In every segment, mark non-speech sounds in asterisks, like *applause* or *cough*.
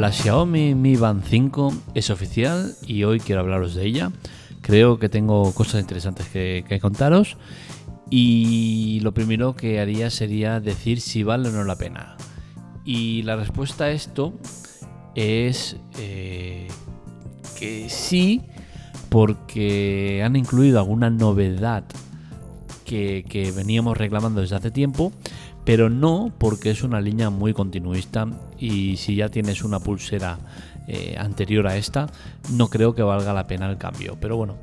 La Xiaomi Mi Band 5 es oficial y hoy quiero hablaros de ella. Creo que tengo cosas interesantes que, contaros y lo primero que haría sería decir si vale o no la pena. Y la respuesta a esto es eh, que sí, porque han incluido alguna novedad que, veníamos reclamando desde hace tiempo pero no porque es una línea muy continuista y si ya tienes una pulsera eh, anterior a esta, no creo que valga la pena el cambio. Pero bueno,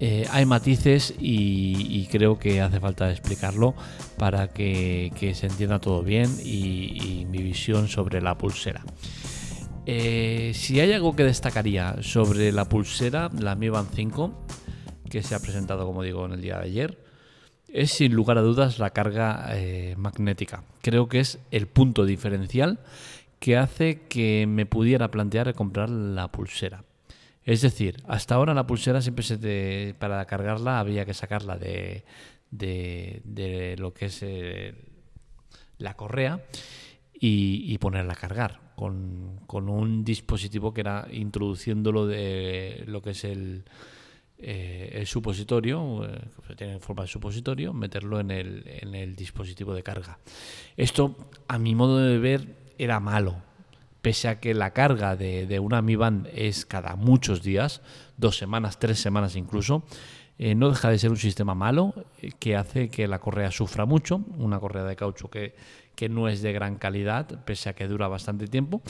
eh, hay matices y, creo que hace falta explicarlo para que, se entienda todo bien y, mi visión sobre la pulsera. Eh, si hay algo que destacaría sobre la pulsera, la Mi Band 5, que se ha presentado, como digo, en el día de ayer, es sin lugar a dudas la carga eh, magnética. Creo que es el punto diferencial que hace que me pudiera plantear comprar la pulsera. Es decir, hasta ahora la pulsera siempre se para cargarla había que sacarla de, de, lo que es eh, la correa y, ponerla a cargar con, con un dispositivo que era introduciéndolo de lo que es el, eh, el supositorio, eh, tiene forma de supositorio, meterlo en el, en el dispositivo de carga. Esto, a mi modo de ver, era malo. Pese a que la carga de, de una Mi Band es cada muchos días, dos semanas, tres semanas incluso, eh, no deja de ser un sistema malo que hace que la correa sufra mucho, una correa de caucho que, que no es de gran calidad, pese a que dura bastante tiempo,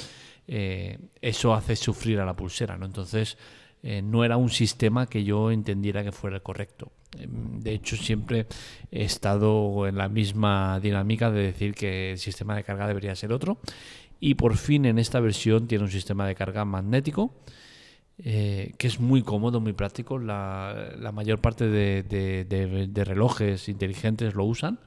eso hace sufrir a la pulsera, ¿no? Entonces, eh, no era un sistema que yo entendiera que fuera correcto. Em, de hecho, siempre he estado en la misma dinámica de decir que el sistema de carga debería ser otro. Y por fin en esta versión tiene un sistema de carga magnético. Eh, que es muy cómodo, muy práctico. La, mayor parte de relojes inteligentes lo usan.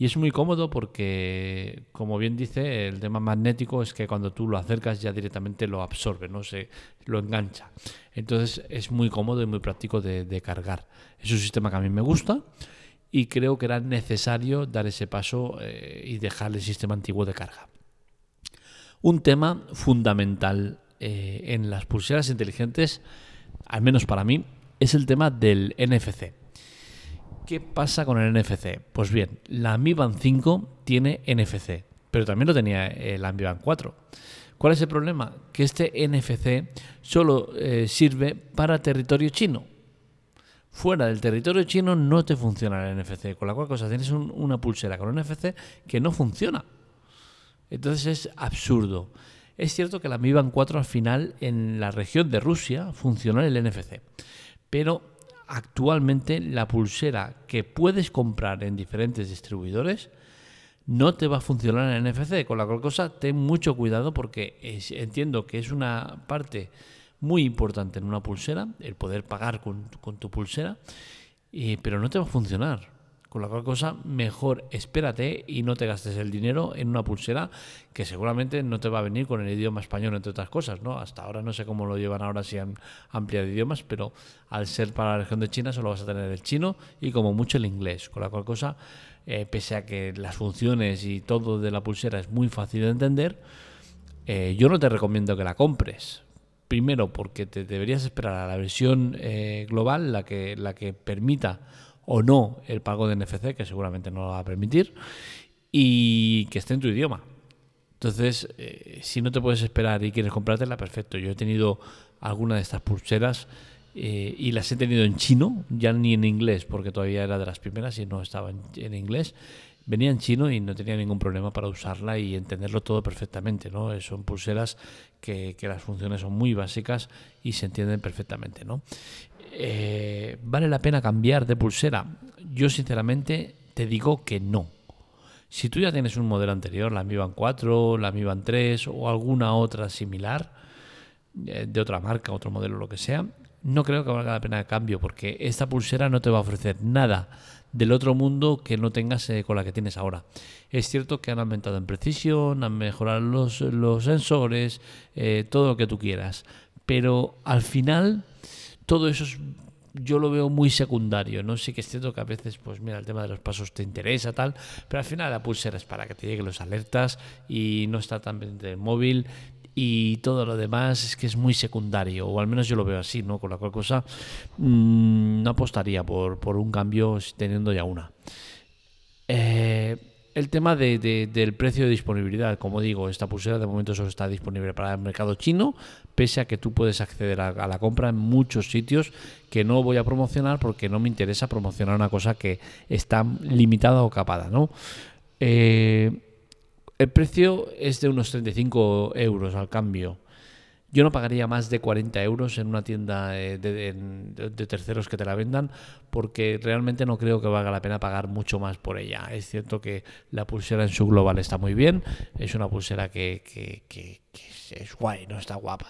Y es muy cómodo porque, como bien dice, el tema magnético es que cuando tú lo acercas ya directamente lo absorbe, no se lo engancha. Entonces es muy cómodo y muy práctico de, cargar. Es un sistema que a mí me gusta y creo que era necesario dar ese paso eh, y dejar el sistema antiguo de carga. Un tema fundamental eh, en las pulseras inteligentes, al menos para mí, es el tema del NFC. ¿Qué pasa con el NFC? Pues bien, la Mi Band 5 tiene NFC, pero también lo tenía eh, la Mi Band 4. ¿Cuál es el problema? Que este NFC solo eh, sirve para territorio chino. Fuera del territorio chino no te funciona el NFC, con la cual cosa tienes una pulsera con un NFC que no funciona. Entonces es absurdo. Es cierto que la Mi Band 4 al final en la región de Rusia funciona el NFC, pero actualmente la pulsera que puedes comprar en diferentes distribuidores no te va a funcionar en NFC, con la cual cosa ten mucho cuidado porque entiendo que es una parte muy importante en una pulsera, el poder pagar con, tu pulsera, pero no te va a funcionar. Con la cual cosa, mejor espérate y no te gastes el dinero en una pulsera que seguramente no te va a venir con el idioma español, entre otras cosas, ¿no? Hasta ahora no sé cómo lo llevan ahora si han ampliado idiomas, pero al ser para la región de China solo vas a tener el chino y como mucho el inglés. Con la cual cosa, eh, pese a que las funciones y todo de la pulsera es muy fácil de entender, eh, yo no te recomiendo que la compres. Primero, porque te deberías esperar a la versión eh, global, la que, la que permita o no el pago de NFC, que seguramente no lo va a permitir, y que esté en tu idioma. Entonces, eh, si no te puedes esperar y quieres comprártela, perfecto. Yo he tenido alguna de estas pulseras eh, y las he tenido en chino, ya ni en inglés, porque todavía era de las primeras y no estaba en, inglés. Venía en chino y no tenía ningún problema para usarla y entenderlo todo perfectamente. ¿no? Son pulseras que, que las funciones son muy básicas y se entienden perfectamente. ¿no? Eh, ¿vale la pena cambiar de pulsera? Yo sinceramente te digo que no. Si tú ya tienes un modelo anterior, la Mi Band 4, la Mi Band 3 o alguna otra similar, eh, de otra marca, otro modelo, lo que sea, no creo que valga la pena el cambio porque esta pulsera no te va a ofrecer nada del otro mundo que no tengas eh, con la que tienes ahora. Es cierto que han aumentado en precisión, han mejorado los, los sensores, todo lo que tú quieras, pero al final todo eso yo lo veo muy secundario, ¿no? Sí que es cierto que a veces, pues mira, el tema de los pasos te interesa, tal, pero al final la pulsera es para que te lleguen los alertas y no está tan pendiente del móvil y todo lo demás es que es muy secundario, o al menos yo lo veo así, ¿no? Con la cual cosa mm, no apostaría por, por, un cambio teniendo ya una. Eh, el tema del precio de disponibilidad, como digo, esta pulsera de momento solo está disponible para el mercado chino, pese a que tú puedes acceder a, la compra en muchos sitios que no voy a promocionar porque no me interesa promocionar una cosa que está limitada o capada, ¿no? Eh, el precio es de unos 35 euros al cambio. Yo no pagaría más de 40 euros en una tienda eh, de, terceros que te la vendan porque realmente no creo que valga la pena pagar mucho más por ella. Es cierto que la pulsera en su global está muy bien, es una pulsera que, que, que es guay, no está guapa.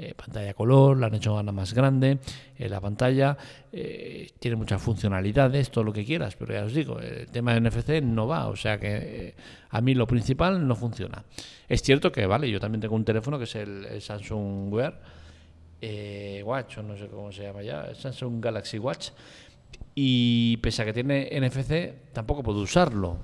Eh, pantalla color, la han hecho gana más grande, eh, la pantalla eh, tiene muchas funcionalidades, todo lo que quieras, pero ya os digo, el tema de NFC no va, o sea que a mí lo principal no funciona. Es cierto que, vale, yo también tengo un teléfono que es el, Samsung Wear Watch, o no sé cómo se llama ya, Samsung Galaxy Watch, y pese a que tiene NFC, tampoco puedo usarlo.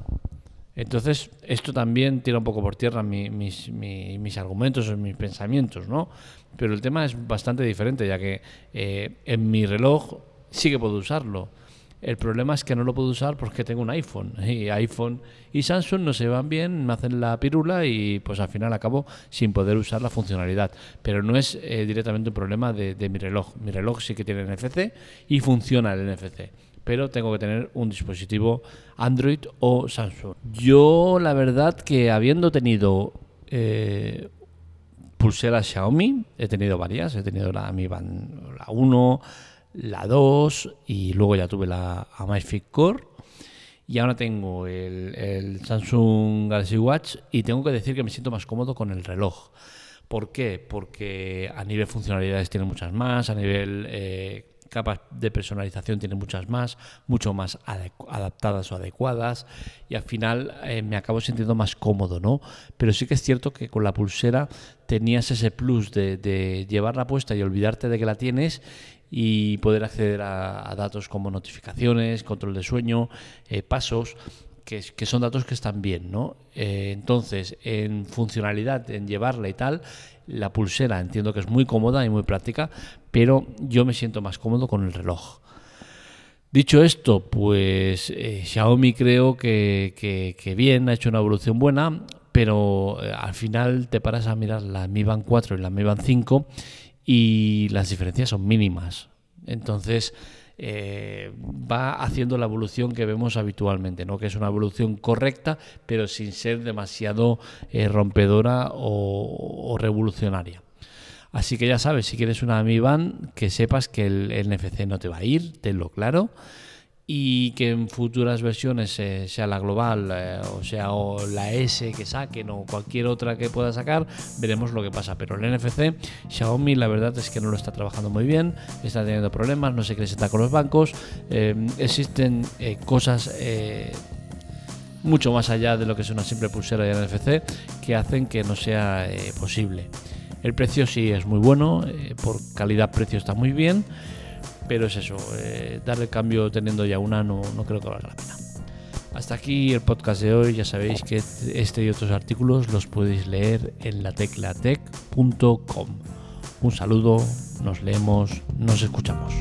Entonces, esto también tira un poco por tierra mis, mis, mis, argumentos, mis pensamientos, ¿no? Pero el tema es bastante diferente, ya que eh, en mi reloj sí que puedo usarlo. El problema es que no lo puedo usar porque tengo un iPhone. *laughs* Y iPhone y Samsung no se van bien, me hacen la pirula y pues al final acabo sin poder usar la funcionalidad. Pero no es eh, directamente un problema de, de mi reloj. Mi reloj sí que tiene NFC y funciona el NFC pero tengo que tener un dispositivo Android o Samsung. Yo la verdad que habiendo tenido eh, pulseras Xiaomi, he tenido varias, he tenido la Mi Band la 1, la 2 y luego ya tuve la Amazfit Core y ahora tengo el, Samsung Galaxy Watch y tengo que decir que me siento más cómodo con el reloj. ¿Por qué? Porque a nivel funcionalidades tiene muchas más, a nivel eh, capas de personalización tiene muchas más, mucho más adaptadas o adecuadas y al final eh, me acabo sintiendo más cómodo, ¿no? Pero sí que es cierto que con la pulsera tenías ese plus de, llevarla puesta y olvidarte de que la tienes y poder acceder a, datos como notificaciones, control de sueño, eh, pasos. Que, son datos que están bien, ¿no? Eh, entonces, en funcionalidad, en llevarla y tal, la pulsera entiendo que es muy cómoda y muy práctica, pero yo me siento más cómodo con el reloj. Dicho esto, pues eh, Xiaomi creo que, bien, ha hecho una evolución buena, pero eh, al final te paras a mirar la Mi Band 4 y la Mi Band 5 y las diferencias son mínimas. Entonces, eh, va haciendo la evolución que vemos habitualmente, ¿no? que es una evolución correcta, pero sin ser demasiado eh, rompedora o, revolucionaria. Así que ya sabes, si quieres una Mi Band, que sepas que el NFC no te va a ir, tenlo claro y que en futuras versiones eh, sea la global eh, o sea o la S que saquen o cualquier otra que pueda sacar veremos lo que pasa. Pero el NFC Xiaomi la verdad es que no lo está trabajando muy bien está teniendo problemas no sé qué les está con los bancos. Eh, existen cosas mucho más allá de lo que es una simple pulsera de NFC que hacen que no sea posible. El precio sí es muy bueno por calidad precio está muy bien pero es eso, eh, cambio teniendo ya una no, no creo que valga la pena. Hasta aquí el podcast de hoy. Ya sabéis que este y otros artículos los podéis leer en lateclatec.com. Un saludo, nos leemos, nos escuchamos.